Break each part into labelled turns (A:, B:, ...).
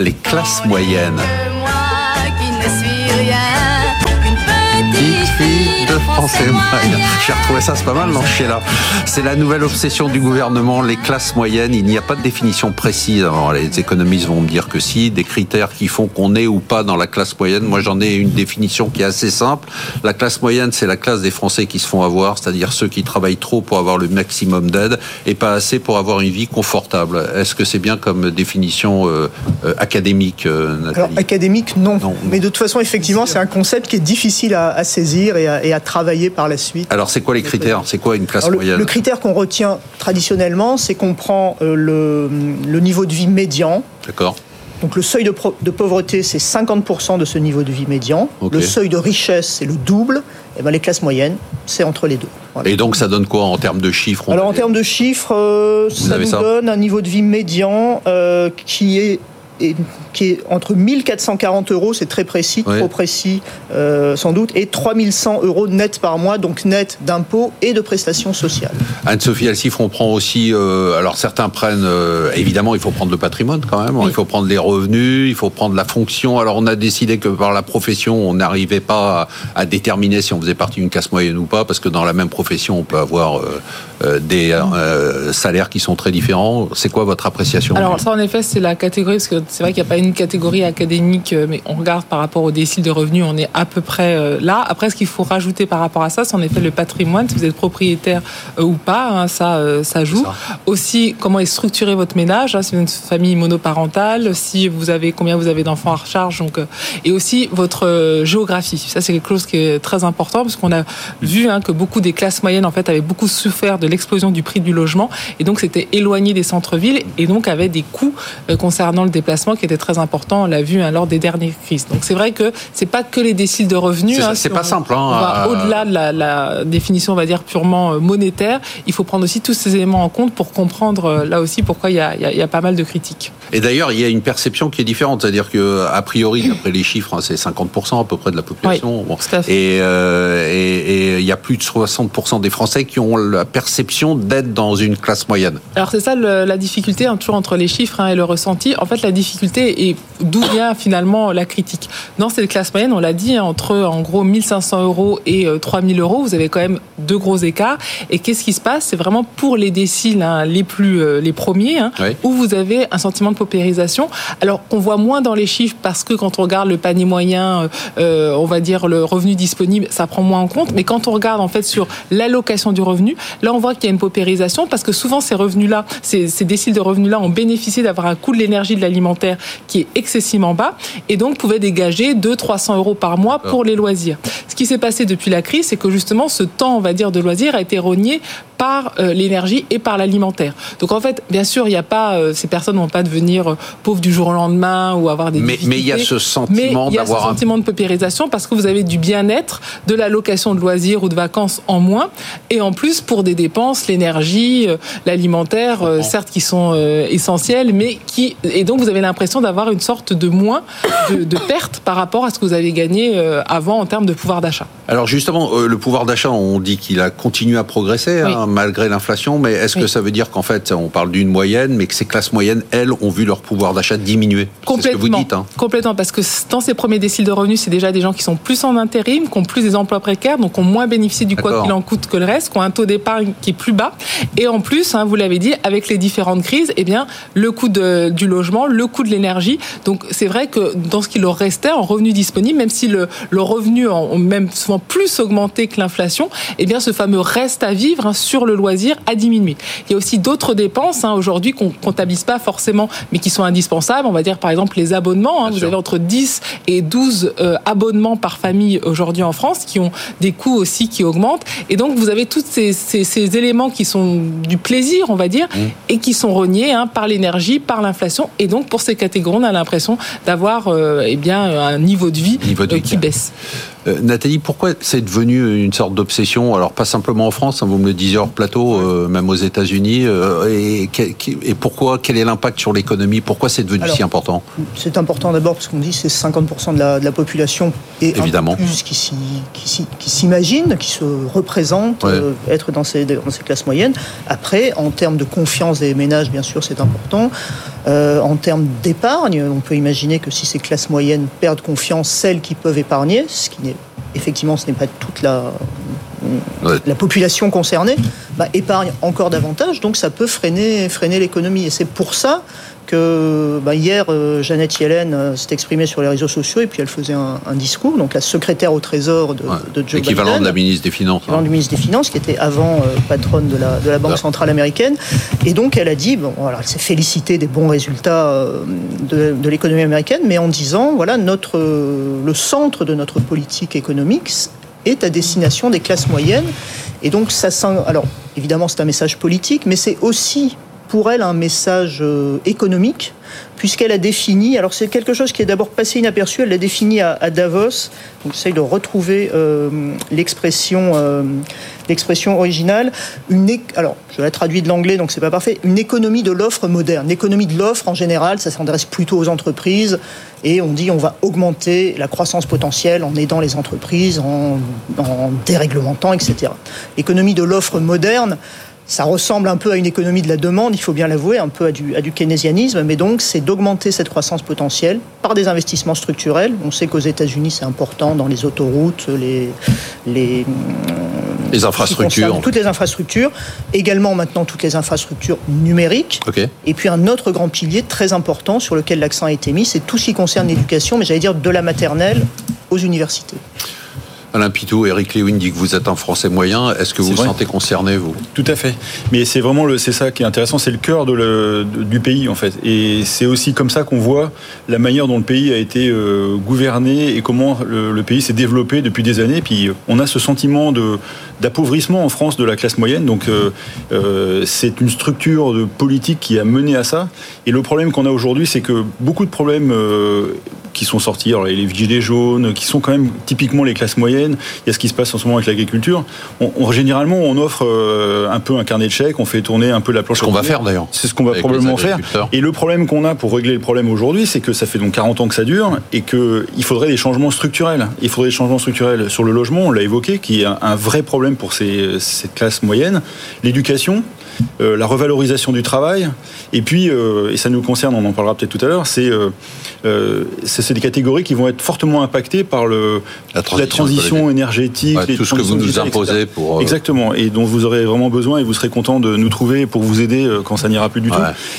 A: les classes moyennes. Français J'ai retrouvé ça, c'est pas mal, non, là. C'est la nouvelle obsession du gouvernement, les classes moyennes. Il n'y a pas de définition précise. Alors, les économistes vont me dire que si, des critères qui font qu'on est ou pas dans la classe moyenne. Moi, j'en ai une définition qui est assez simple. La classe moyenne, c'est la classe des Français qui se font avoir, c'est-à-dire ceux qui travaillent trop pour avoir le maximum d'aide et pas assez pour avoir une vie confortable. Est-ce que c'est bien comme définition euh, euh, académique, euh,
B: Alors, académique, non. Mais de toute façon, effectivement, c'est un concept qui est difficile à, saisir et à, et à travailler par la suite.
A: Alors c'est quoi les critères? C'est quoi une classe moyenne?
B: le, critère qu'on retient traditionnellement, c'est qu'on prend euh, le, niveau de vie médian.
A: D'accord.
B: Donc le seuil de, pauvreté, c'est 50% de ce niveau de vie médian. Le seuil de richesse, c'est le double. Et ben les classes moyennes, c'est entre les deux.
A: Et donc ça donne quoi en termes de chiffres
B: Alors en termes de chiffres, euh, ça nous donne un niveau de vie médian euh, qui est qui est entre 1440 euros, c'est très précis, trop précis euh, sans doute, et 3100 euros net par mois, donc net d'impôts et de prestations sociales.
A: Anne-Sophie Alcifre, on prend aussi, euh, alors certains prennent, euh, évidemment, il faut prendre le patrimoine quand même, il faut prendre les revenus, il faut prendre la fonction. Alors on a décidé que par la profession, on n'arrivait pas à, déterminer si on faisait partie d'une classe moyenne ou pas, parce que dans la même profession, on peut avoir des salaires qui sont très différents. C'est quoi votre appréciation
C: Alors ça, en effet, c'est la catégorie, parce que c'est vrai qu'il n'y a pas une catégorie académique, euh, mais on regarde par rapport au décile de revenus, on est à peu près euh, là. Après, ce qu'il faut rajouter par rapport à ça, c'est en effet le patrimoine, si vous êtes propriétaire euh, ou pas, hein, ça, ça joue. Aussi, comment est structuré votre ménage, si vous êtes une famille monoparentale, si vous avez combien vous avez d'enfants à recharge, donc et aussi votre géographie. Ça, c'est quelque chose qui est très important parce qu'on a vu hein, que beaucoup des classes moyennes en fait avaient beaucoup souffert de l'explosion du prix du logement et donc c'était éloigné des centres-villes et donc avait des coûts concernant le déplacement qui était très important, on l'a vu hein, lors des dernières crises. Donc c'est vrai que c'est pas que les déciles de revenus.
A: C'est hein, pas simple.
C: Hein, euh, Au-delà de la, définition, on va dire purement euh, monétaire, il faut prendre aussi tous ces éléments en compte pour comprendre euh, là aussi pourquoi il y a, pas mal de critiques.
A: Et d'ailleurs, il y a une perception qui est différente, c'est-à-dire que a priori, d'après les chiffres, c'est 50% à peu près de la population. et, il y a plus de 60% des Français qui ont la perception d'être dans une classe moyenne.
C: Alors c'est ça la difficulté, toujours entre les chiffres et le ressenti. En fait, la difficulté et d'où vient finalement la critique. Dans cette classe moyenne, on l'a dit, hein, entre en gros 1500 euros et 3000 euh, euros, vous avez quand même deux gros écarts. Et qu'est-ce qui se passe? C'est vraiment pour les déciles hein, les plus euh, les premiers, hein, où vous avez un sentiment de paupérisation. Alors qu'on voit moins dans les chiffres parce que quand on regarde le panier moyen, euh, on va dire le revenu disponible, ça prend moins en compte. Mais quand on regarde en fait sur l'allocation du revenu, là on voit qu'il y a une paupérisation parce que souvent ces revenus-là, ces, ces déciles de revenus-là ont bénéficié d'avoir un coût de l'énergie de l'alimentaire qui est excessivement bas et donc pouvait dégager 200-300 euros par mois pour les loisirs. Ce qui s'est passé depuis la crise, c'est que justement ce temps, on va dire, de loisirs a été rogné par euh, l'énergie et par l'alimentaire. Donc en fait, bien sûr, il n'y a pas, euh, ces personnes ne vont pas devenir euh, pauvres du jour au lendemain ou avoir des
A: mais, Mais il y a ce sentiment d'avoir
C: un sentiment de paupérisation parce que vous avez du bien-être, de la location de loisirs ou de vacances en moins, et en plus pour des dépenses, l'énergie, l'alimentaire, certes qui sont essentielles, mais qui et donc vous avez l'impression d'avoir une sorte de moins de, de perte par rapport à ce que vous avez gagné avant en termes de pouvoir d'achat.
A: Alors justement, le pouvoir d'achat, on dit qu'il a continué à progresser. Hein, malgré l'inflation, mais est-ce que ça veut dire qu'en fait, on parle d'une moyenne, mais que ces classes moyennes, elles, ont vu leur pouvoir d'achat diminuer?
C: Complètement.
A: C'est ce que vous dites. Hein.
C: Complètement, parce que dans ces premiers déciles de revenus, c'est déjà des gens qui sont plus en intérim, qui ont plus des emplois précaires, donc ont moins bénéficié du quoi qu'il en coûte que le reste, qui ont un taux d'épargne qui plus bas. Et en plus, hein, vous l'avez dit, avec les différentes crises, eh bien, le coût de, du logement, le coût de l'énergie. Donc, c'est vrai que dans ce qui leur restait en revenus disponibles, même si le, le revenu ont même souvent plus augmenté que l'inflation, eh bien, ce fameux reste à vivre hein, sur le loisir a diminué. Il y a aussi d'autres dépenses hein, aujourd'hui qu'on comptabilise pas forcément, mais qui sont indispensables. On va dire par exemple les abonnements. Hein. Vous avez entre 10 et 12 euh, abonnements par famille aujourd'hui en France, qui ont des coûts aussi qui augmentent. Et donc vous avez tous ces, ces, éléments qui sont du plaisir, on va dire, mmh. et qui sont reniés hein, par l'énergie, par l'inflation. Et donc pour ces catégories, on a l'impression d'avoir euh, eh bien un niveau de vie, euh, qui baisse.
A: Euh, Nathalie, pourquoi c'est devenu une sorte d'obsession? Alors pas simplement en France, hein, vous me le disiez hors plateau, euh, même aux États-Unis. Euh, et, et, pourquoi Quel est l'impact sur l'économie? Pourquoi c'est devenu si important?
B: C'est important d'abord parce qu'on dit c'est 50% de la, de la, population et
A: Évidemment.
B: plus qui, qui s'imagine, qui se représente être dans ces, dans ces classes moyennes. Après, en termes de confiance des ménages, bien sûr, c'est important. en termes d'épargne, on peut imaginer que si ces classes moyennes perdent confiance, celles qui peuvent épargner, ce qui n'est effectivement, ce n'est pas toute la, la population concernée, bah, épargne encore davantage, donc ça peut freiner, freiner l'économie. Et c'est pour ça que bah, hier, euh, Jeannette Yellen euh, s'est exprimée sur les réseaux sociaux et puis elle faisait un, discours, donc la secrétaire au Trésor de, de Joe
A: L'équivalent de la ministre des Finances.
B: L'équivalent du ministre des Finances, qui était avant euh, patronne de la, de la Banque centrale américaine. Et donc elle a dit, bon, voilà, elle s'est félicitée des bons résultats de, de l'économie américaine, mais en disant, voilà, notre, le centre de notre politique économique est à destination des classes moyennes. Et donc ça sent, alors évidemment c'est un message politique, mais c'est aussi pour elle un message euh, économique, puisqu'elle a défini, alors c'est quelque chose qui est d'abord passé inaperçu, elle l'a défini à, Davos, donc j'essaye de retrouver euh, l'expression euh, originale, une, alors je la traduis de l'anglais, donc c'est pas parfait, une économie de l'offre moderne. L'économie de l'offre, en général, ça s'adresse plutôt aux entreprises, et on dit on va augmenter la croissance potentielle en aidant les entreprises, en, en déréglementant, etc. L'économie de l'offre moderne, ça ressemble un peu à une économie de la demande, il faut bien l'avouer, un peu à du, à du keynésianisme, mais donc c'est d'augmenter cette croissance potentielle par des investissements structurels. On sait qu'aux États-Unis, c'est important dans les autoroutes, les, les,
A: les infrastructures.
B: Toutes les infrastructures, également maintenant toutes les infrastructures numériques. Et puis un autre grand pilier très important sur lequel l'accent a été mis, c'est tout ce qui concerne l'éducation, mais j'allais dire de la maternelle aux universités.
A: Alain Pitou, Eric Lewin dit que vous êtes un Français moyen. Est-ce que vous vous sentez concerné, vous?
D: Tout à fait. Mais c'est vraiment le, c'est ça qui est intéressant, c'est le cœur de le, du pays en fait. Et c'est aussi comme ça qu'on voit la manière dont le pays a été euh, gouverné et comment le, pays s'est développé depuis des années. Puis on a ce sentiment de d'appauvrissement en France de la classe moyenne. Donc euh, euh, c'est une structure de politique qui a mené à ça. Et le problème qu'on a aujourd'hui, c'est que beaucoup de problèmes qui sont sortis, alors les gilets jaunes, qui sont quand même typiquement les classes moyennes. Il y a ce qui se passe en ce moment avec l'agriculture. On, généralement, on offre euh, un peu un carnet de chèques, on fait tourner un peu la planche.
A: Ce qu'on va faire d'ailleurs.
D: C'est ce qu'on va probablement faire. Et le problème qu'on a pour régler le problème aujourd'hui, c'est que ça fait donc 40 ans que ça dure et qu'il faudrait des changements structurels. Il faudrait des changements structurels sur le logement, on l'a évoqué, qui est un vrai problème pour ces, cette classe moyenne. L'éducation, euh, la revalorisation du travail, et puis, euh, et ça nous concerne, on en parlera peut-être tout à l'heure, c'est euh, c'est des catégories qui vont être fortement impactées par le, la transition, énergétique,
A: tout ce que vous nous imposez pour
D: exactement, et dont vous aurez vraiment besoin, et vous serez content de nous trouver pour vous aider quand ça n'ira plus du tout.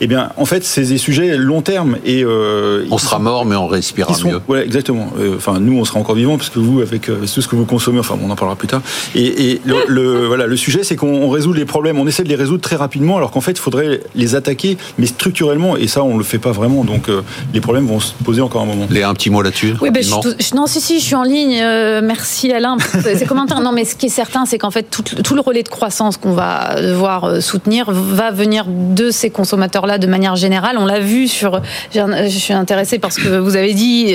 D: Eh bien, en fait, c'est des sujets long terme et
A: on sera mort, mais on respirera mieux.
D: Ouais, exactement. Enfin, nous, on sera encore vivants parce que vous, avec tout ce que vous consommez, enfin, on en parlera plus tard. Et, le, voilà, le sujet, c'est qu'on résout les problèmes, on essaie de les résoudre très rapidement, alors qu'en fait, il faudrait les attaquer, mais structurellement, et ça, on le fait pas vraiment. Donc, euh, les problèmes vont se poser encore un moment.
A: Léa, un petit mot là-dessus
E: Oui, ben, je, non, si, si, je suis en ligne. Euh, merci Alain. C'est commentaire. Non, mais ce qui est certain, c'est qu'en fait, tout, tout, le relais de croissance qu'on va devoir euh, soutenir va venir de ces consommateurs-là de manière générale. On l'a vu sur. Je suis intéressée parce que vous avez dit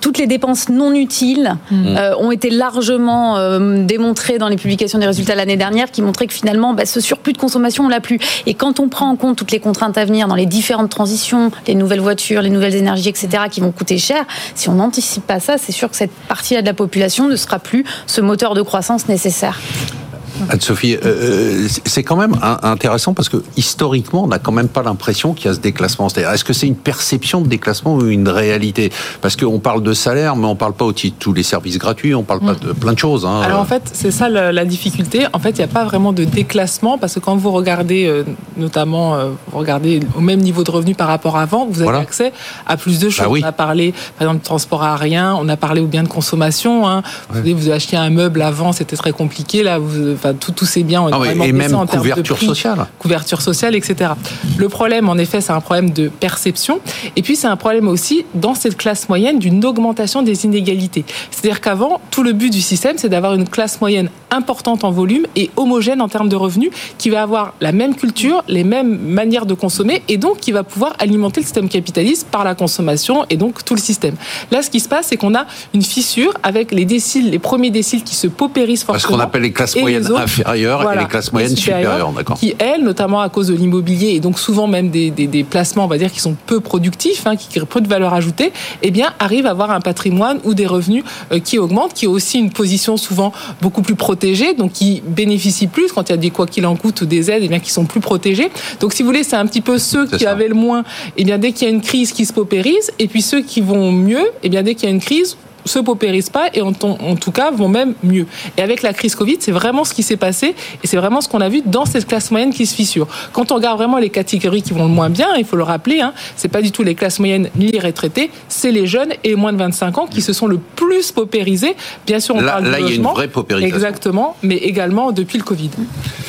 E: toutes les dépenses non utiles mm. ont été largement démontrées dans les publications des résultats l'année dernière, qui montraient que finalement, bah, ce surplus de consommation, on l'a plus. Et quand on prend en compte toutes les contraintes à venir dans les différentes transitions, les nouvelles voitures, les nouvelles énergies, etc., qui vont coûter cher, si on n'anticipe pas ça, c'est sûr que cette partie-là de la population ne sera plus ce moteur de croissance nécessaire.
A: Anne-Sophie, euh, euh, c'est quand même intéressant parce que historiquement, on n'a quand même pas l'impression qu'il y a ce déclassement. est-ce que c'est une perception de déclassement ou une réalité? Parce qu'on parle de salaire, mais on ne parle pas aussi de tous les services gratuits, on ne parle pas de plein de choses.
C: Hein. Alors en fait, c'est ça la, difficulté. En fait, il n'y a pas vraiment de déclassement parce que quand vous regardez, euh, notamment, vous regardez au même niveau de revenu par rapport à avant, vous avez accès à plus de choses. Ah on a parlé, par exemple, de transport aérien, on a parlé aux biens de consommation. Hein. Vous, vous achetiez un meuble avant, c'était très compliqué. Là, vous enfin tous ces biens
A: ah et même en couverture sociale,
C: couverture sociale, etc. Le problème, en effet, c'est un problème de perception, et puis c'est un problème aussi dans cette classe moyenne d'une augmentation des inégalités. C'est-à-dire qu'avant, tout le but du système, c'est d'avoir une classe moyenne importante en volume et homogène en termes de revenus, qui va avoir la même culture, les mêmes manières de consommer, et donc qui va pouvoir alimenter le système capitaliste par la consommation et donc tout le système. Là, ce qui se passe, c'est qu'on a une fissure avec les déciles, les premiers déciles qui se paupérisent fortement.
A: Ce qu'on appelle les classes moyennes inférieures et les classes moyennes supérieures, d'accord.
C: Qui, elles, notamment à cause de l'immobilier et donc souvent même des, des, placements, on va dire, qui sont peu productifs, hein, qui créent peu de valeur ajoutée, eh bien, arrivent à avoir un patrimoine ou des revenus euh, qui augmentent, qui ont aussi une position souvent beaucoup plus protégée, donc qui bénéficient plus quand il y a des quoi qu'il en coûte ou des aides, eh bien, qui sont plus protégés. Donc, si vous voulez, c'est un petit peu ceux qui avaient le moins, eh bien, dès qu'il y a une crise qui se paupérise, et puis ceux qui vont mieux, eh bien, dès qu'il y a une crise, se paupérisent pas et en, en, tout cas vont même mieux. Et avec la crise Covid, c'est vraiment ce qui s'est passé et c'est vraiment ce qu'on a vu dans cette classe moyenne qui se fissure. Quand on regarde vraiment les catégories qui vont le moins bien, il faut le rappeler, hein, c'est pas du tout les classes moyennes ni les retraités, c'est les jeunes et moins de 25 ans qui se sont le plus paupérisés. Bien sûr, on
A: là,
C: parle
A: là, il y a une vraie paupérisation.
C: Exactement, mais également depuis le Covid.